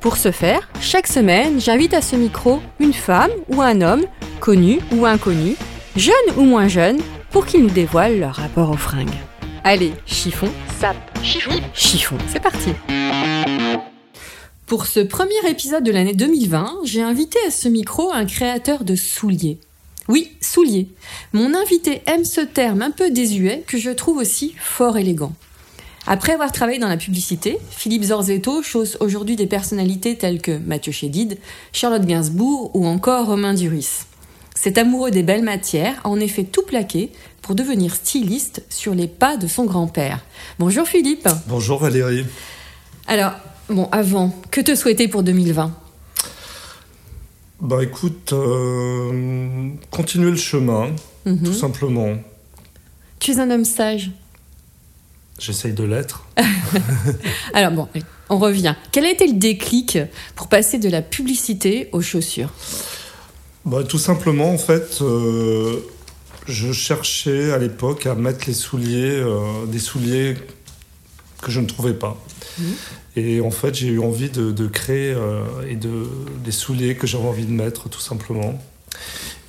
Pour ce faire, chaque semaine, j'invite à ce micro une femme ou un homme, connu ou inconnu, jeune ou moins jeune, pour qu'ils nous dévoilent leur rapport aux fringues. Allez, chiffon, sap, chiffon, chiffon, c'est parti Pour ce premier épisode de l'année 2020, j'ai invité à ce micro un créateur de souliers. Oui, souliers. Mon invité aime ce terme un peu désuet que je trouve aussi fort élégant. Après avoir travaillé dans la publicité, Philippe Zorzetto chausse aujourd'hui des personnalités telles que Mathieu Chédid, Charlotte Gainsbourg ou encore Romain Duris. Cet amoureux des belles matières a en effet tout plaqué pour devenir styliste sur les pas de son grand-père. Bonjour Philippe. Bonjour Valérie. Alors, bon, avant, que te souhaiter pour 2020 Bah écoute, euh, continuer le chemin, Mhm. tout simplement. Tu es un homme sage. J'essaye de l'être. Alors bon, on revient. Quel a été le déclic pour passer de la publicité aux chaussures? Bah, tout simplement, en fait, euh, je cherchais à l'époque à mettre les souliers, euh, des souliers que je ne trouvais pas. Et en fait, j'ai eu envie de, de créer euh, et de, des souliers que j'avais envie de mettre, tout simplement.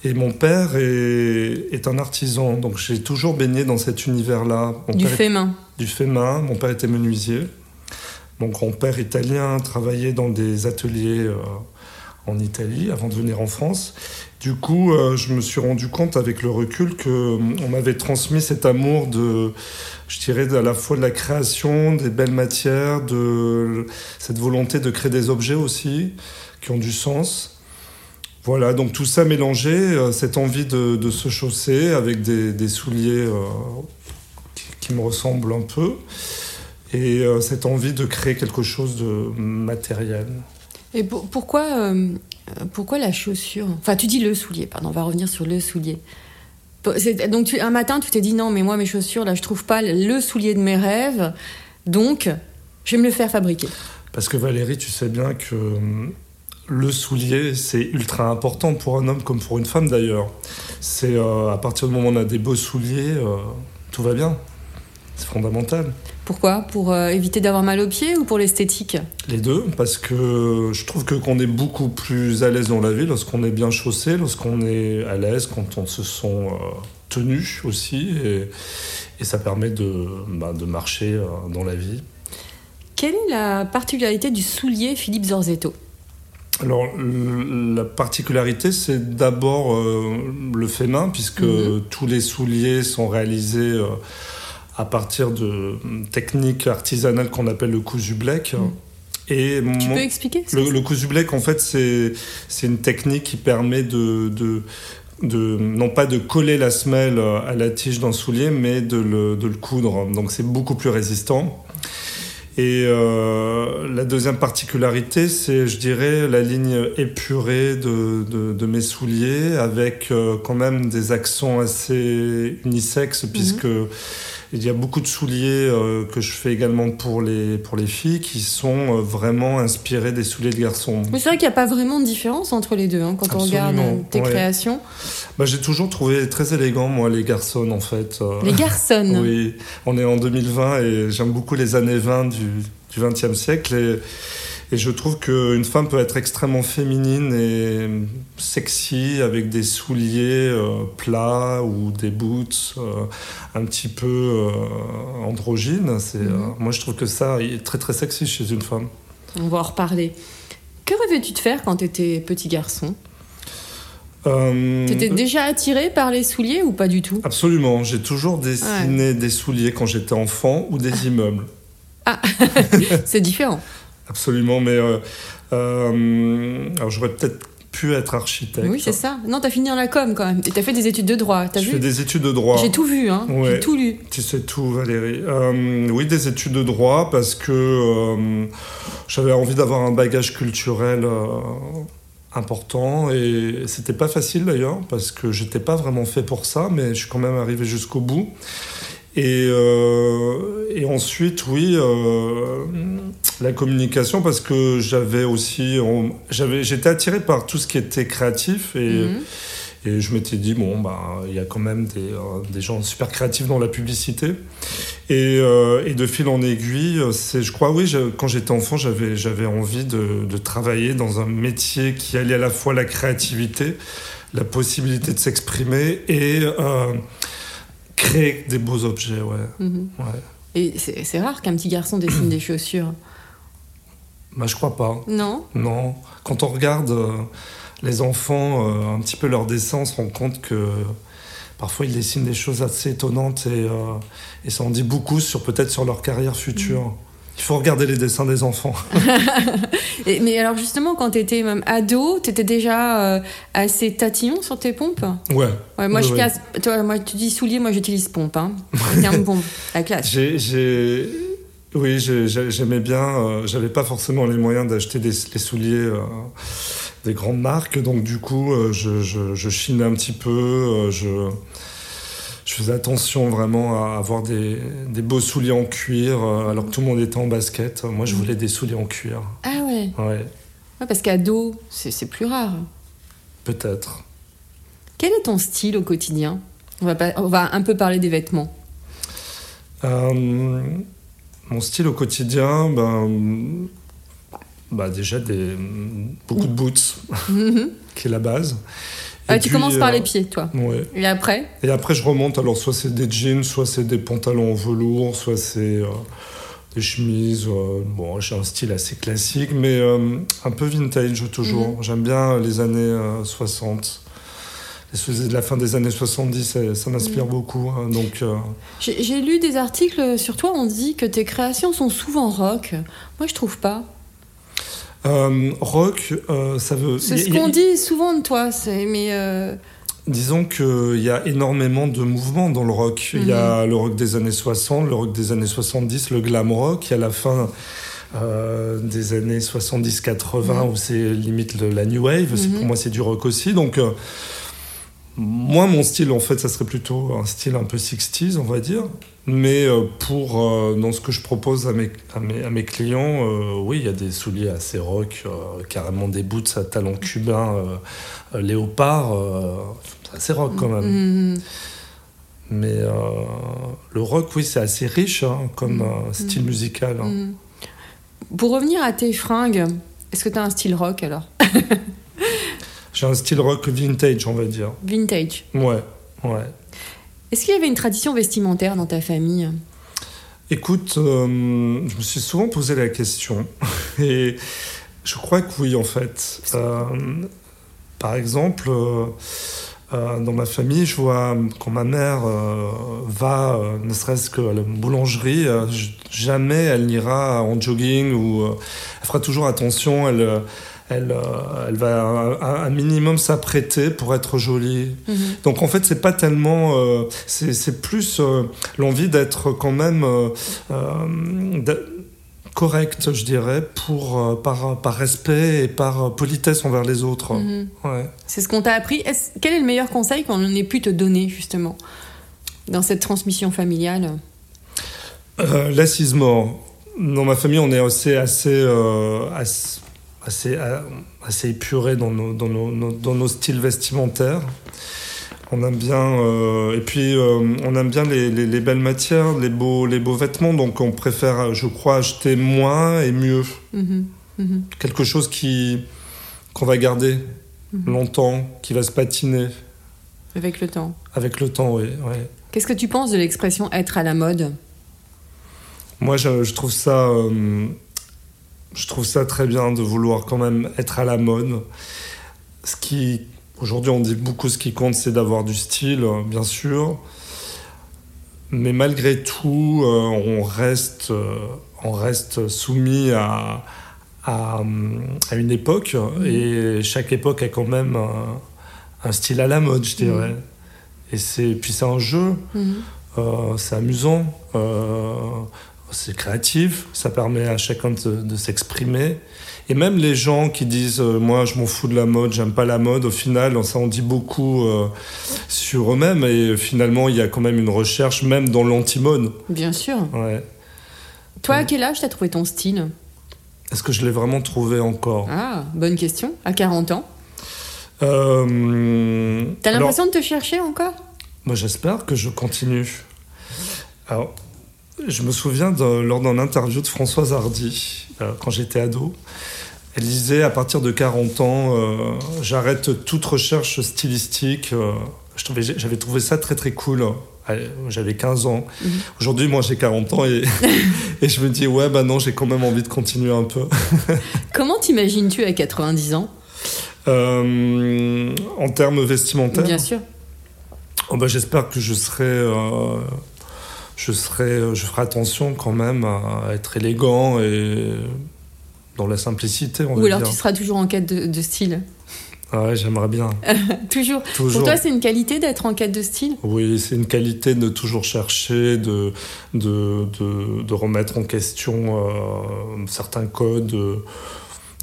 Et mon père est, est un artisan, donc j'ai toujours baigné dans cet univers-là. Mon Du fait main. du fait main. Mon père était menuisier. Mon grand-père italien travaillait dans des ateliers euh, en Italie avant de venir en France. Du coup, euh, je me suis rendu compte avec le recul que euh, on m'avait transmis cet amour de, je dirais, à la fois de la création, des belles matières, de cette volonté de créer des objets aussi qui ont du sens. Voilà, donc tout ça mélangé, euh, cette envie de, de se chausser avec des, des souliers euh, qui, qui me ressemblent un peu, et euh, cette envie de créer quelque chose de matériel. Et pour- pourquoi, pourquoi la chaussure? Enfin, tu dis le soulier, pardon, on va revenir sur le soulier. Donc, tu- un matin, tu t'es dit non, mais moi, mes chaussures, là, je trouve pas le soulier de mes rêves, donc je vais me le faire fabriquer. Parce que Valérie, tu sais bien que le soulier, c'est ultra important pour un homme comme pour une femme d'ailleurs. C'est euh, à partir du moment où on a des beaux souliers, euh, tout va bien. C'est fondamental. Pourquoi? Pour euh, éviter d'avoir mal aux pieds ou pour l'esthétique? Les deux, parce que je trouve que qu'on est beaucoup plus à l'aise dans la vie lorsqu'on est bien chaussé, lorsqu'on est à l'aise, quand on se sent tenu aussi, et, et ça permet de, bah, de marcher dans la vie. Quelle est la particularité du soulier Philippe Zorzetto? Alors, la particularité, c'est d'abord euh, le fait main, puisque Mhm. tous les souliers sont réalisés euh, à partir de hum, techniques artisanales qu'on appelle le cousu blek. Et Mhm. Tu mon- peux expliquer le, le cousu blek, en fait, c'est c'est une technique qui permet de, de, de- non pas de coller la semelle à la tige d'un soulier, mais de le, de le coudre. Donc c'est beaucoup plus résistant. Et euh, la deuxième particularité, c'est, je dirais, la ligne épurée de, de, de mes souliers, avec euh, quand même des accents assez unisexes, puisque il y a beaucoup de souliers euh, que je fais également pour les, pour les filles qui sont euh, vraiment inspirés des souliers de garçons. Mais c'est vrai qu'il n'y a pas vraiment de différence entre les deux hein, quand on regarde euh, tes ouais. créations. Bah, j'ai toujours trouvé très élégant, moi, les garçons, en fait. Les garçons. Oui, on est en 2020 et j'aime beaucoup les années 20 du, du 20e siècle. Et, et je trouve qu'une femme peut être extrêmement féminine et sexy avec des souliers euh, plats ou des boots euh, un petit peu euh, androgynes. C'est, euh, Mhm. moi, je trouve que ça est très très sexy chez une femme. On va en reparler. Que rêvais-tu de faire quand tu étais petit garçon? Euh, Tu étais déjà attiré par les souliers ou pas du tout? Absolument, j'ai toujours dessiné des souliers quand j'étais enfant ou des immeubles. C'est différent. Absolument, mais euh, euh, alors j'aurais peut-être pu être architecte. Oui, c'est ça. Non, t'as fini dans la com quand même. Et t'as fait des études de droit. T'as vu fais des études de droit. J'ai tout vu, hein. Ouais. J'ai tout lu. Tu sais tout, Valérie. Euh, oui, des études de droit parce que euh, j'avais envie d'avoir un bagage culturel euh, important et c'était pas facile d'ailleurs parce que j'étais pas vraiment fait pour ça, mais je suis quand même arrivé jusqu'au bout. Et, et ensuite, oui, la communication parce que j'avais aussi, j'avais, j'étais attiré par tout ce qui était créatif et, Mhm. et je m'étais dit bon bah il y a quand même des, euh, des gens super créatifs dans la publicité et, euh, et de fil en aiguille, c'est, je crois oui, je- quand j'étais enfant, j'avais j'avais envie de, de travailler dans un métier qui alliait à la fois la créativité, la possibilité de s'exprimer et euh, créer des beaux objets, ouais. Mhm. ouais. Et c'est rare qu'un petit garçon dessine des chaussures. Bah, je crois pas. Non Non. Quand on regarde euh, les enfants, euh, un petit peu leurs dessins, on se rend compte que parfois ils dessinent des choses assez étonnantes et, euh, et ça en dit beaucoup sur peut-être sur leur carrière future. Il faut regarder les dessins des enfants. Et- Mais alors justement, quand t'étais même ado, t'étais déjà euh, assez tatillon sur tes pompes? Ouais. Ouais, moi je oui. casse. Toi, moi tu dis soulier, moi j'utilise pompe. Hein. C'est un pompe, la classe. J'ai- oui, j'ai- j'ai- j'aimais bien. euh, j'avais pas forcément les moyens d'acheter des, les souliers euh, des grandes marques, donc du coup, euh, je, je, je chinais un petit peu. je, je faisais attention vraiment à avoir des, des beaux souliers en cuir, alors que tout le monde était en basket. Moi, je voulais des souliers en cuir. Ah ouais, Ouais, ouais parce qu'ado, c'est c'est plus rare. peut-être. Quel est ton style au quotidien? On va, pas- on va un peu parler des vêtements. Euh, mon style au quotidien, ben, bah déjà des, beaucoup de boots, qui est la base. Ah, tu puis, commences par euh, les pieds, toi. Ouais. Et après? Et après, je remonte. Alors, soit c'est des jeans, soit c'est des pantalons en velours, soit c'est euh, des chemises. euh, bon, j'ai un style assez classique, mais euh, un peu vintage toujours. J'aime bien les années euh, 60. La fin des années 70, ça, m'inspire beaucoup. hein. donc, euh, J'ai lu des articles sur toi, on dit que tes créations sont souvent rock. Moi, je trouve pas. euh, rock, euh, ça veut. C'est ce qu'on dit souvent de toi, c'est- mais Disons qu'il y a énormément de mouvements dans le rock. Il y a le rock des années 60, le rock des années 70, le glam rock. Il y a la fin euh, des années 70-80 où c'est limite le- la new wave. Pour moi, c'est du rock aussi. Donc, euh, moi, mon style, en fait, ça serait plutôt un style un peu 60s, on va dire. Mais euh, pour, euh, dans ce que je propose à mes, à mes, à mes clients, euh, oui, il y a des souliers assez rock, euh, carrément des boots à talons cubains, euh, léopard. assez rock quand même. mm, Mais le rock, oui, c'est assez riche hein, comme euh, style musical. hein. mm. pour revenir à tes fringues, est-ce que tu as un style rock alors? J'ai un style rock vintage, on va dire. Vintage. Ouais, ouais. Est-ce qu'il y avait une tradition vestimentaire dans ta famille? Écoute, euh, je me suis souvent posé la question. Et je crois que oui, en fait. Euh, par exemple, euh, dans ma famille, je vois quand ma mère va, ne serait-ce que à la boulangerie, jamais elle n'ira en jogging ou elle fera toujours attention. Elle, elle, euh, elle va un, un minimum s'apprêter pour être jolie. Donc en fait, c'est pas tellement, euh, c'est plus euh, l'envie d'être quand même correct, je dirais, pour par, par respect et par politesse envers les autres. Mhm. Ouais. C'est ce qu'on t'a appris. Quel est le meilleur conseil qu'on ait pu te donner justement dans cette transmission familiale? L'assise mort. Dans ma famille, on est assez, assez, assez, assez, euh, assez épuré dans nos, dans, nos, nos- dans nos styles vestimentaires. On aime bien, euh, et puis euh, on aime bien les, les, les belles matières, les beaux, les beaux vêtements, donc on préfère, je crois, acheter moins et mieux. Mhm. Mhm. Quelque chose qui qu'on va garder longtemps, qui va se patiner Avec le temps. avec le temps, oui. Qu'est-ce que tu penses de l'expression être à la mode? Moi, je, je trouve ça, euh, je trouve ça très bien de vouloir quand même être à la mode. Ce qui, aujourd'hui, on dit beaucoup, ce qui compte, c'est d'avoir du style, bien sûr. Mais malgré tout, euh, on reste, euh, on reste soumis à, à, à une époque, et chaque époque a quand même un, un style à la mode, je dirais. Et c'est, puis c'est un jeu. Mhm. Euh, c'est amusant, euh, c'est créatif, ça permet à chacun de, de s'exprimer. Et même les gens qui disent euh, moi je m'en fous de la mode, j'aime pas la mode, au final ça en dit beaucoup euh, sur eux-mêmes et finalement il y a quand même une recherche même dans l'anti-mode. Bien sûr. Ouais. Toi, à quel âge t'as trouvé ton style? Est-ce que je l'ai vraiment trouvé encore? Ah, bonne question. À 40 ans? Euh, T'as alors, l'impression de te chercher encore? Moi, j'espère que je continue. Alors, je me souviens de- lors d'un interview de Françoise Hardy, euh, quand j'étais ado. Elle disait à partir de 40 ans, euh, j'arrête toute recherche stylistique. euh, J'avais trouvé ça très très cool. J'avais 15 ans. Mhm. Aujourd'hui, moi, j'ai 40 ans et, et je me dis, ouais, bah non, j'ai quand même envie de continuer un peu. Comment t'imagines-tu à 90 ans? Euh, en termes vestimentaires, Bien sûr. Oh bah, J'espère que je serai, je serai, je ferai attention quand même à être élégant et dans la simplicité. On Ou alors dire. tu seras toujours en quête de, de style Ah ouais, j'aimerais bien. Toujours. Toujours. Pour toi, c'est une qualité d'être en quête de style? Oui, c'est une qualité de toujours chercher, de, de, de, de remettre en question euh, certains codes, de,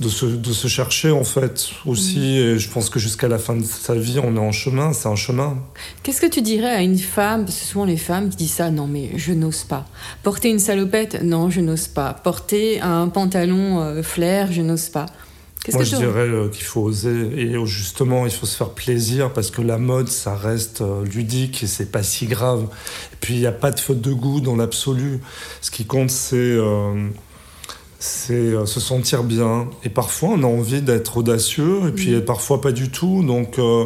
de, se, de se chercher en fait aussi. Mm. Et je pense que jusqu'à la fin de sa vie, on est en chemin, c'est un chemin. Qu'est-ce que tu dirais à une femme Parce que souvent les femmes qui disent ça, non mais je n'ose pas. Porter une salopette, non je n'ose pas. Porter un pantalon euh, flair, je n'ose pas. Qu'est-ce Moi, que je dirais euh, qu'il faut oser et euh, justement, il faut se faire plaisir parce que la mode, ça reste euh, ludique et c'est pas si grave. Et puis, il n'y a pas de faute de goût dans l'absolu. Ce qui compte, c'est c'est euh, se sentir bien. Et parfois, on a envie d'être audacieux et puis Mhm. parfois pas du tout. Donc, euh,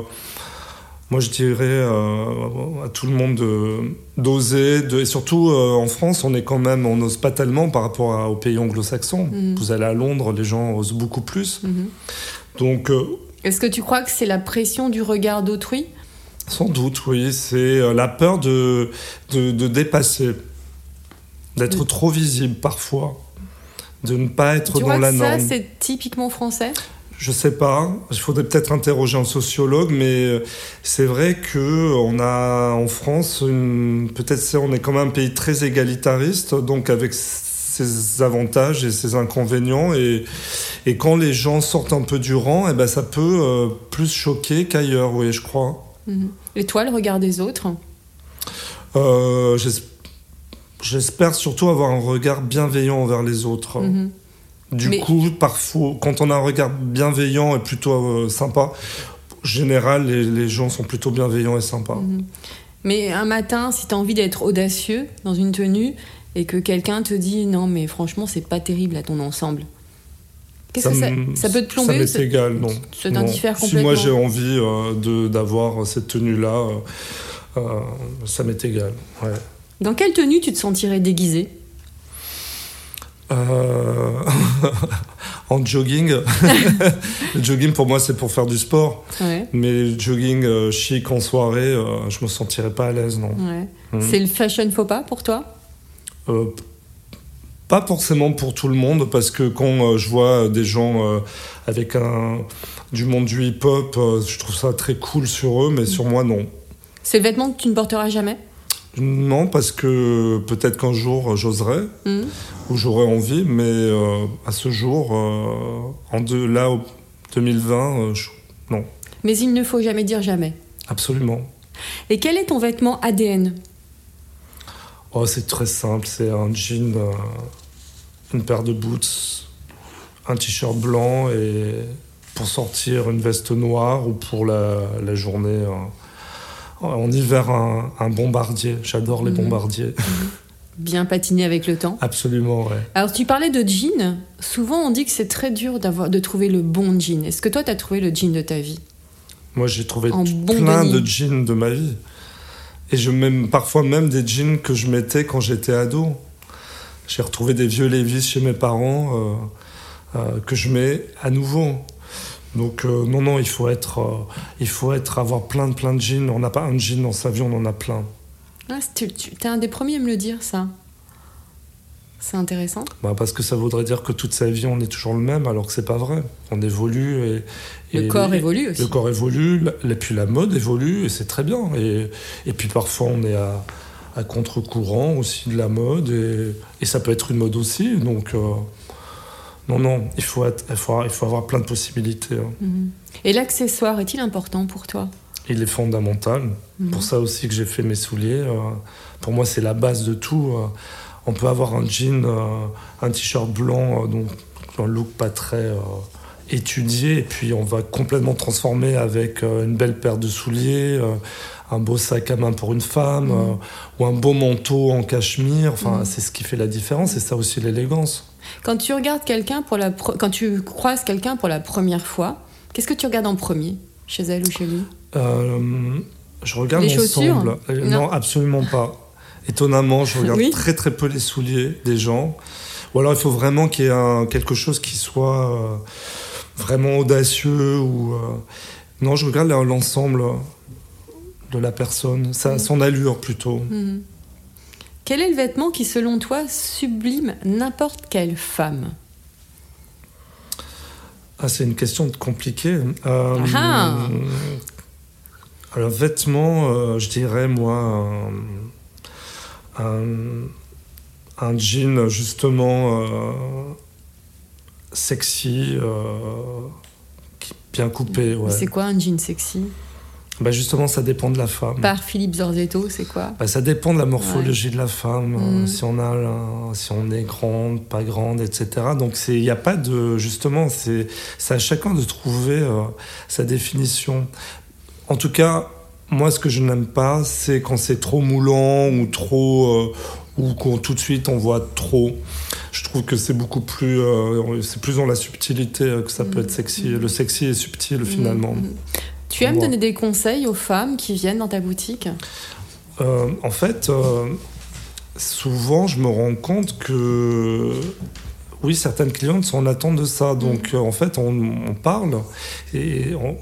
moi, je dirais euh, à tout le monde de- d'oser. De, et surtout, euh, en France, on est quand même, on n'ose pas tellement par rapport à- aux pays anglo-saxons. Mhm. Vous allez à Londres, les gens osent beaucoup plus. Mhm. Donc, Est-ce que tu crois que c'est la pression du regard d'autrui? sans doute, oui, c'est la peur de, de, de dépasser, d'être De- trop visible parfois, de ne pas être Tu dans crois la que ça, norme. c'est typiquement français? Je sais pas. Il faudrait peut-être interroger un sociologue, mais euh, c'est vrai que on a en France, une- peut-être on est quand même un pays très égalitariste, donc avec ses avantages et ses inconvénients. Et, et quand les gens sortent un peu du rang, eh ben ça peut euh, plus choquer qu'ailleurs, oui, je crois. Mhm. Et toi, le regard des autres? Euh, J'espère surtout avoir un regard bienveillant envers les autres. Mhm. Du Mais- coup, parfois, quand on a un regard bienveillant et plutôt euh, sympa, en général, les, les gens sont plutôt bienveillants et sympas. Mhm. Mais un matin, si tu as envie d'être audacieux dans une tenue et que quelqu'un te dit non, mais franchement, c'est pas terrible à ton ensemble. Qu'est-ce que ça, peut te plomber Ça m'est égal, non. ça Si moi j'ai envie euh, d'avoir cette tenue-là, euh, euh, ça m'est égal. Ouais. Dans quelle tenue tu te sentirais déguisé Euh, en jogging, le jogging pour moi c'est pour faire du sport. Ouais. Mais le jogging euh, chic en soirée, euh, je me sentirais pas à l'aise, non. ouais. Mhm. C'est le fashion faux pas pour toi Euh, pas forcément pour tout le monde, parce que quand je vois des gens avec un, du monde du hip-hop, euh, je trouve ça très cool sur eux, mais sur moi, non. C'est le vêtement que tu ne porteras jamais Non, parce que peut-être qu'un jour, euh, j'oserais, Mhm. ou j'aurais envie, mais euh, à ce jour, euh, en là, au 2020, euh, je- non, Mais il ne faut jamais dire jamais. absolument. Et quel est ton vêtement ADN Oh, c'est très simple, c'est un jean, une paire de boots, un t-shirt blanc et pour sortir une veste noire ou pour la, la journée. Euh, en hiver, un, un bombardier. J'adore les Mhm. bombardiers. Bien patiné avec le temps. Absolument, ouais. Alors tu parlais de jean. Souvent on dit que c'est très dur d'avoir de trouver le bon jean. Est-ce que toi tu as trouvé le jean de ta vie? Moi, j'ai trouvé En t- bon plein de jeans de ma vie. Et je même, parfois même des jeans que je mettais quand j'étais ado. J'ai retrouvé des vieux Levi's chez mes parents euh, euh, que je mets à nouveau. Donc euh, non, non, il faut être, euh, il faut être, avoir plein de plein de jeans. On n'a pas un jean dans sa vie, on en a plein. ah, Tu es un des premiers à me le dire ça. C'est intéressant. Bah, parce que ça voudrait dire que toute sa vie on est toujours le même, alors que c'est pas vrai. On évolue et, Le et- corps évolue aussi. Le corps évolue, et puis la mode évolue, et c'est très bien. Et, et puis parfois on est à, à contre-courant aussi de la mode, et, et ça peut être une mode aussi. Donc, euh, Non, non, il faut, être- il faut, il faut avoir plein de possibilités. hein. Mhm. Et l'accessoire est-il important pour toi? Il est fondamental. Mhm. Pour ça aussi que j'ai fait mes souliers. euh, pour moi, c'est la base de tout. euh. on peut avoir un jean, euh, un t-shirt blanc, donc un look pas très étudié, et puis on va complètement transformer avec une belle paire de souliers, un beau sac à main pour une femme, Mhm. ou un beau manteau en cachemire. Enfin, Mhm. c'est ce qui fait la différence, et ça aussi l'élégance. Quand tu regardes quelqu'un pour la quand tu croises quelqu'un pour la première fois, qu'est-ce que tu regardes en premier chez elle ou chez lui? Euh, je regarde Les l'ensemble. Euh, Non. non. absolument pas. Étonnamment, je regarde Oui. très très peu les souliers des gens. Ou alors il faut vraiment qu'il y ait un- quelque chose qui soit euh, vraiment audacieux ou euh, non, je regarde l'ensemble de la personne, ça, son allure plutôt. Mhm. Quel est le vêtement qui, selon toi, sublime n'importe quelle femme? Ah, c'est une question compliquée. Euh, Ah. alors, vêtements, euh, je dirais, moi, un, un- un jean, justement, euh, sexy, qui- bien coupé. Ouais. C'est quoi un jean sexy? Bah, justement, ça dépend de la femme. Par Philippe Zorzetto, c'est quoi? Bah, ça dépend de la morphologie de la femme, Mm. euh, si on a, si on est grande, pas grande, etc. Donc il n'y a pas de, justement, c'est, à chacun de trouver euh, sa définition. En tout cas, moi, ce que je n'aime pas, c'est quand c'est trop moulant ou trop, euh, ou qu'on tout de suite on voit trop. Je trouve que c'est beaucoup plus, euh, c'est plus dans la subtilité que ça peut Mm. être sexy. Le sexy est subtil finalement. Tu aimes Moi. donner des conseils aux femmes qui viennent dans ta boutique Euh, en fait, euh, souvent, je me rends compte que oui, certaines clientes sont en attente de ça. Donc, euh, en fait, on, on parle et, on-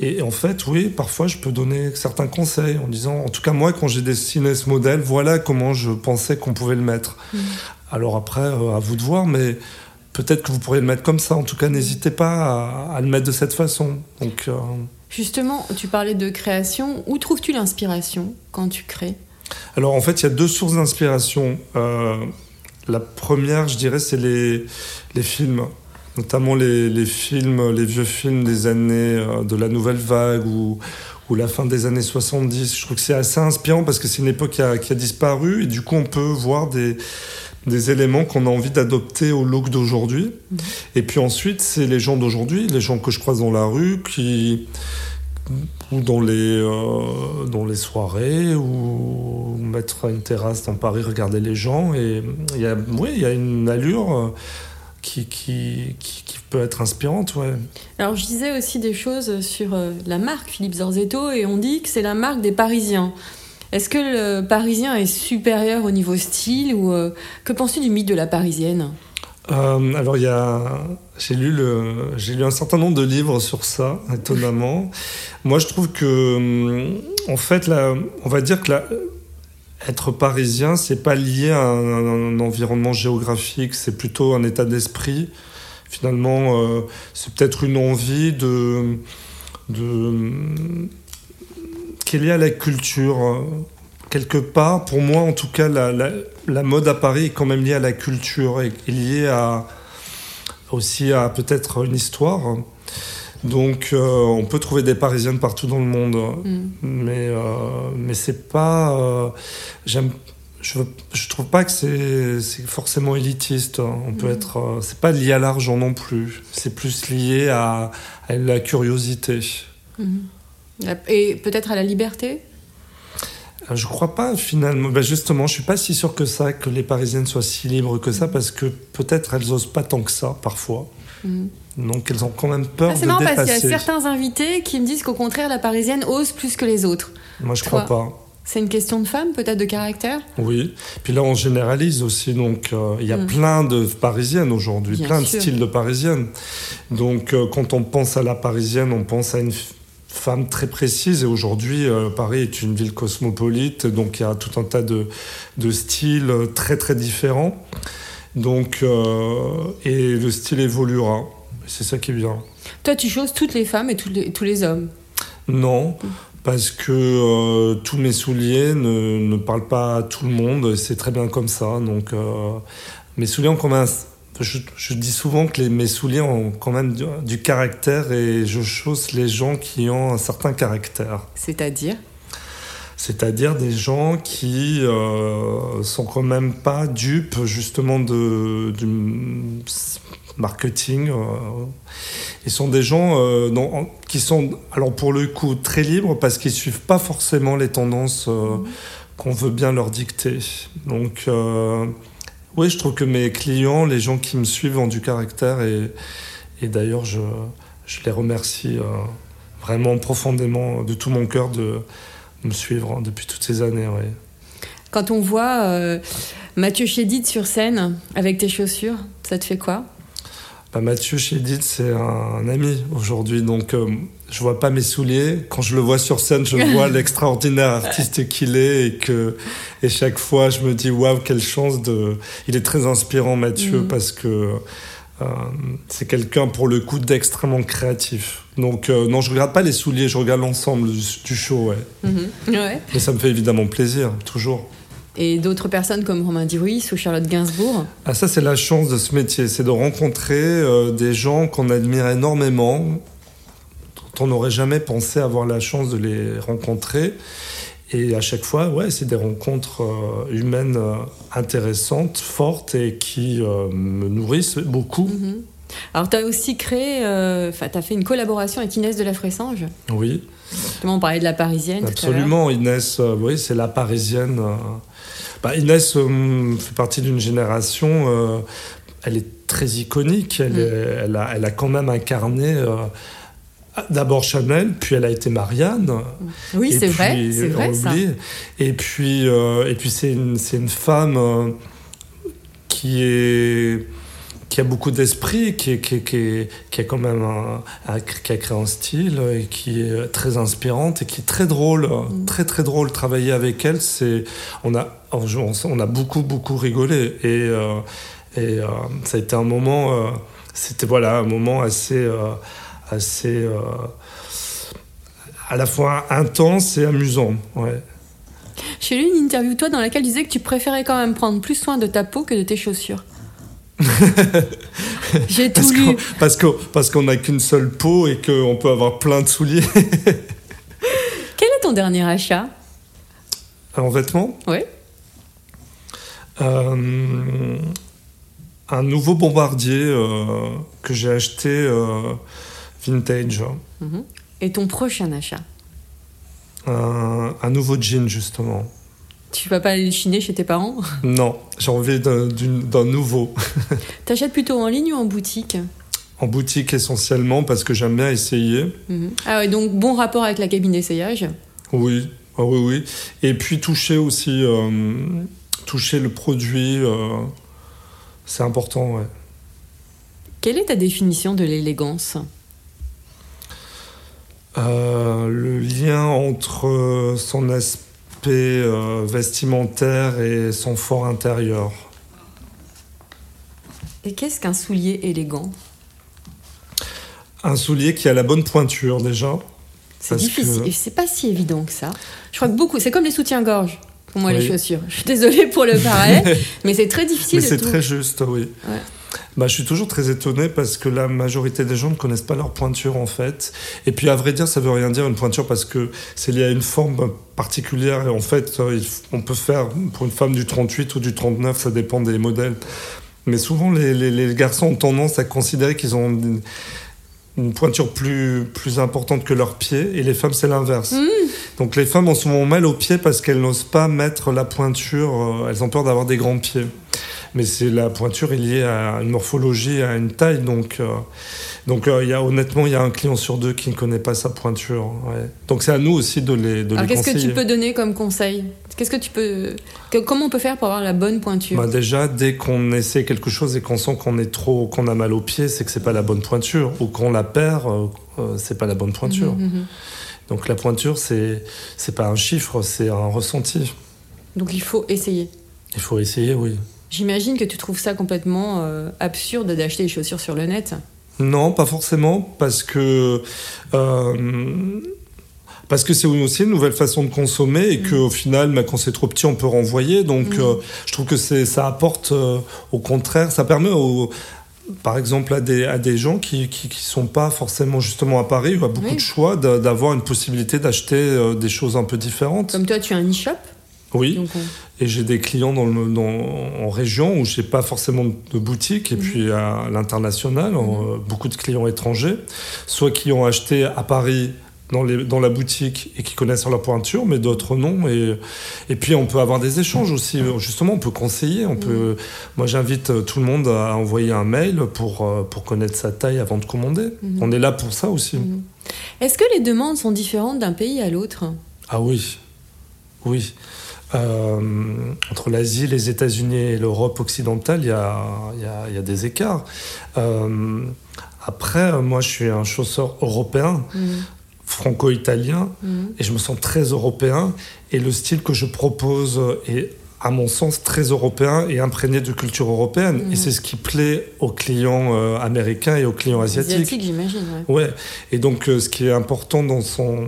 et en fait, oui, parfois, je peux donner certains conseils en disant, en tout cas, moi, quand j'ai dessiné ce modèle, voilà comment je pensais qu'on pouvait le mettre. Mhm. Alors après, euh, à vous de voir, mais peut-être que vous pourriez le mettre comme ça. En tout cas, n'hésitez pas à, à le mettre de cette façon. Donc, euh, Justement, tu parlais de création. Où trouves-tu l'inspiration quand tu crées? Alors en fait, il y a deux sources d'inspiration. Euh, la première, je dirais, c'est les, les films, notamment les, les films, les vieux films des années euh, de la nouvelle vague ou, ou la fin des années 70. Je trouve que c'est assez inspirant parce que c'est une époque qui a, qui a disparu et du coup on peut voir des, des éléments qu'on a envie d'adopter au look d'aujourd'hui. Et puis ensuite, c'est les gens d'aujourd'hui, les gens que je croise dans la rue qui ou dans les, euh, dans les soirées, ou mettre à une terrasse dans Paris, regarder les gens. Et il y a, oui, il y a une allure euh, qui, qui, qui, qui peut être inspirante. Ouais. Alors, je disais aussi des choses sur euh, la marque Philippe Zorzetto et on dit que c'est la marque des Parisiens. Est-ce que le Parisien est supérieur au niveau style ou euh, que penses-tu du mythe de la Parisienne? Euh, alors, il y a, j'ai lu le, j'ai lu un certain nombre de livres sur ça, étonnamment. Moi, je trouve que, hum, en fait, là, on va dire que la, être parisien, c'est pas lié à un, un environnement géographique, c'est plutôt un état d'esprit. Finalement, euh, c'est peut-être une envie de, de, qui est liée à la culture. euh, Quelque part, pour moi, en tout cas, la, la, la mode à Paris est quand même liée à la culture et liée à, aussi à peut-être une histoire. Donc, euh, on peut trouver des Parisiennes partout dans le monde, Mm. mais euh, mais c'est pas. euh, j'aime. Je, je trouve pas que c'est forcément élitiste. On peut Mm. être. c'est pas lié à l'argent non plus. C'est plus lié à, à la curiosité. Mhm. Et peut-être à la liberté? Euh, Je crois pas finalement. Ben justement, je suis pas si sûr que ça, que les Parisiennes soient si libres que ça, parce que peut-être elles osent pas tant que ça parfois. Mhm. Donc elles ont quand même peur Ah, C'est de marrant parce qu'il y a dépasser. certains invités qui me disent qu'au contraire, la Parisienne ose plus que les autres. Moi, je Toi. crois pas. C'est une question de femme, peut-être de caractère? Oui. Puis là, on généralise aussi. Donc, euh, il y a Mm. plein de Parisiennes aujourd'hui, plein sûr. de styles de Parisiennes. Donc, euh, quand on pense à la Parisienne, on pense à une femme très précise. Et aujourd'hui, euh, Paris est une ville cosmopolite. Donc, il y a tout un tas de, de styles euh, très, très différents. Donc, euh, et le style évoluera. C'est ça qui est bien. Toi, tu choses toutes les femmes et tous les, tous les hommes? Non, parce que euh, tous mes souliers ne, ne parlent pas à tout le monde, c'est très bien comme ça. Donc, mes souliers ont quand même un je, je dis souvent que les, mes souliers ont quand même du, du caractère et je chausse les gens qui ont un certain caractère. C'est-à-dire? C'est-à-dire des gens qui euh, sont quand même pas dupes justement de, du marketing. euh. Ils sont des gens euh, non, qui sont, alors pour le coup, très libres parce qu'ils suivent pas forcément les tendances euh, qu'on veut bien leur dicter. Donc, oui, je trouve que mes clients, les gens qui me suivent ont du caractère et, et d'ailleurs, je, je les remercie euh, vraiment profondément de tout mon cœur de me suivre depuis toutes ces années. Quand on voit euh, Mathieu Chédid sur scène avec tes chaussures, ça te fait quoi? Bah, Mathieu Chédid, c'est un ami aujourd'hui, donc euh, je vois pas mes souliers. Quand je le vois sur scène, je vois l'extraordinaire artiste qu'il est et que et chaque fois je me dis waouh quelle chance de. Il est très inspirant Mathieu Mhm. parce que euh, c'est quelqu'un pour le coup d'extrêmement créatif. Donc euh, non, je regarde pas les souliers, je regarde l'ensemble du, du show, ouais. Ouais. Mais ça me fait évidemment plaisir, toujours. Et d'autres personnes comme Romain Duruis ou Charlotte Gainsbourg Ah, ça, c'est la chance de ce métier, c'est de rencontrer euh, des gens qu'on admire énormément, dont on n'aurait jamais pensé avoir la chance de les rencontrer. Et à chaque fois, ouais, c'est des rencontres euh, humaines euh, intéressantes, fortes et qui euh, me nourrissent beaucoup. Mhm. Alors, tu as aussi créé, enfin, tu as fait une collaboration avec Inès de la Fressange. Oui, Justement, on parlait de la parisienne. tout à absolument. Inès, euh, oui, c'est la parisienne. euh. Bah, Inès euh, fait partie d'une génération. elle est très iconique. Elle, Mm. est- elle, a, elle a quand même incarné d'abord Chanel, puis elle a été Marianne. Oui, c'est vrai, c'est vrai ça. Et puis, et puis c'est une, une femme qui est qui a beaucoup d'esprit, qui, qui, qui, a quand même un, qui a créé un style et qui est très inspirante et qui est très drôle, Mm. très très drôle. Travailler avec elle, c'est on a on, a beaucoup beaucoup rigolé et euh, et euh, ça a été un moment, euh, c'était voilà un moment assez assez à la fois intense et amusant. Ouais. J'ai lu une interview toi dans laquelle tu disais que tu préférais quand même prendre plus soin de ta peau que de tes chaussures. J'ai tout Parce lu. parce qu'on parce qu'on n'a qu'une seule peau et qu'on peut avoir plein de souliers Quel est ton dernier achat? En vêtements. Oui. Euh, un nouveau bombardier euh, que j'ai acheté euh, vintage. Mhm. Et ton prochain achat? Un nouveau jean, justement. Tu vas pas aller le chiner chez tes parents Non, j'ai envie d'un nouveau. T'achètes plutôt en ligne ou en boutique En boutique essentiellement parce que j'aime bien essayer. Mhm. Ah ouais, donc bon rapport avec la cabine d'essayage. Oui, ah oui, oui. Et puis toucher aussi, euh, toucher le produit, euh, c'est important, ouais. Quelle est ta définition de l'élégance Euh, le lien entre son aspect euh, vestimentaire et son fort intérieur. Et qu'est-ce qu'un soulier élégant? Un soulier qui a la bonne pointure déjà. C'est difficile. que- C'est pas si évident que ça. Je crois que beaucoup. C'est comme les soutiens-gorge pour moi, les chaussures. Je suis désolée pour le parallèle, mais c'est très difficile Mais c'est très juste, oui. Ouais. Bah, je suis toujours très étonné parce que la majorité des gens ne connaissent pas leur pointure en fait. Et puis à vrai dire, ça veut rien dire une pointure parce que c'est lié à une forme particulière et en fait, euh, on peut faire pour une femme du 38 ou du 39, ça dépend des modèles. Mais souvent, les, les- les garçons ont tendance à considérer qu'ils ont une, une pointure plus, plus importante que leurs pieds et les femmes, c'est l'inverse. Donc les femmes ont souvent mal aux pieds parce qu'elles n'osent pas mettre la pointure, euh, elles ont peur d'avoir des grands pieds. Mais c'est la pointure est liée à une morphologie, à une taille. Donc, euh, donc euh, y a, honnêtement, il y a un client sur deux qui ne connaît pas sa pointure. ouais. Donc c'est à nous aussi de les, de Alors les qu'est-ce que tu peux donner comme conseil? Qu'est-ce que tu peux que- comment on peut faire pour avoir la bonne pointure? Bah, déjà, dès qu'on essaie quelque chose et qu'on sent qu'on est trop, qu'on a mal aux pieds, c'est que c'est pas la bonne pointure, ou qu'on la perd, euh, euh, c'est pas la bonne pointure. Mhm, mhm. Donc la pointure, c'est c'est pas un chiffre, c'est un ressenti. Donc il faut essayer. Il faut essayer, oui. J'imagine que tu trouves ça complètement euh, absurde d'acheter des chaussures sur le net. Non, pas forcément, parce que euh, Parce que c'est aussi une nouvelle façon de consommer et Mm. qu'au final, bah, quand c'est trop petit, on peut renvoyer. Donc, Mm. euh, je trouve que ça apporte, au contraire, ça permet par exemple, à des, à des gens qui, qui, qui sont pas forcément justement à Paris, il y a beaucoup Oui. de choix, d'a- d'avoir une possibilité d'acheter des choses un peu différentes. Comme toi, tu as un e-shop? Oui. Donc on- Et j'ai des clients dans le, dans, en région où j'ai pas forcément de boutique, et Mhm. puis à l'international, en, euh, beaucoup de clients étrangers, soit qui ont acheté à Paris dans, les, dans la boutique et qui connaissent leur pointure, mais d'autres non. Et, et puis on peut avoir des échanges aussi. Justement, on peut conseiller. On peut. Moi, j'invite euh, tout le monde à envoyer un mail pour euh, pour connaître sa taille avant de commander. Mhm. On est là pour ça aussi. Mhm. Est-ce que les demandes sont différentes d'un pays à l'autre? Ah oui, oui. Euh, entre l'Asie, les États-Unis et l'Europe occidentale, il y a, il y a- il y a des écarts. Euh, après, moi, je suis un chausseur européen, Mhm. franco-italien, Mhm. et je me sens très européen. Et le style que je propose est, à mon sens, très européen et imprégné de culture européenne. Mhm. Et c'est ce qui plaît aux clients euh, américains et aux clients asiatiques. Asiatique, j'imagine. ouais. Ouais, et donc euh, ce qui est important dans son,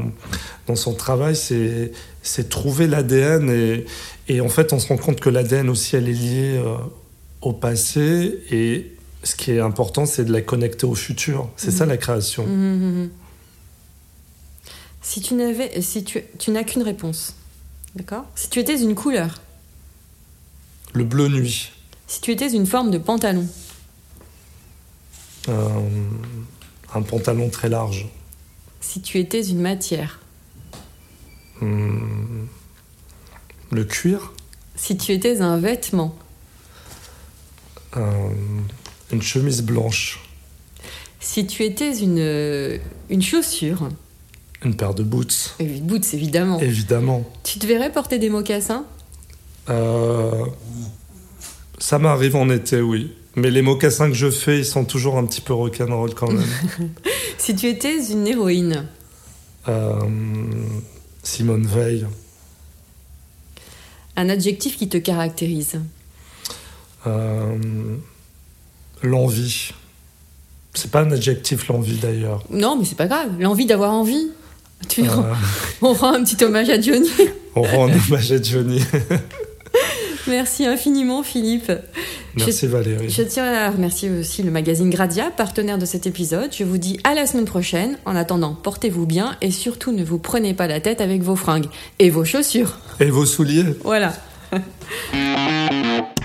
dans son travail, c'est, c'est trouver l'ADN. Et, et en fait, on se rend compte que l'ADN aussi, elle est liée euh, au passé. Et ce qui est important, c'est de la connecter au futur. C'est ça la création. Mhm, mhm. Si tu n'avais, si tu, tu n'as qu'une réponse, d'accord? Si tu étais une couleur, Le bleu nuit. si tu étais une forme de pantalon, Euh, un pantalon très large. si tu étais une matière, Hum, le cuir. si tu étais un vêtement, Euh, une chemise blanche. si tu étais une, une chaussure, Une paire de boots. et boots évidemment, Évidemment. tu te verrais porter des mocassins? Euh, ça m'arrive en été, oui. Mais les mocassins que je fais, ils sont toujours un petit peu rock'n'roll quand même. Si tu étais une héroïne, Euh, Simone Veil. un adjectif qui te caractérise, Euh, l'envie. C'est pas un adjectif, l'envie d'ailleurs. non mais c'est pas grave, l'envie d'avoir envie. Tu Euh, On rend un petit hommage à Johnny. on rend hommage à Johnny. Merci infiniment Philippe. Merci Valérie. Je tiens à remercier aussi le magazine Gradia, partenaire de cet épisode. Je vous dis à la semaine prochaine. En attendant, portez-vous bien et surtout ne vous prenez pas la tête avec vos fringues et vos chaussures. Et vos souliers Voilà.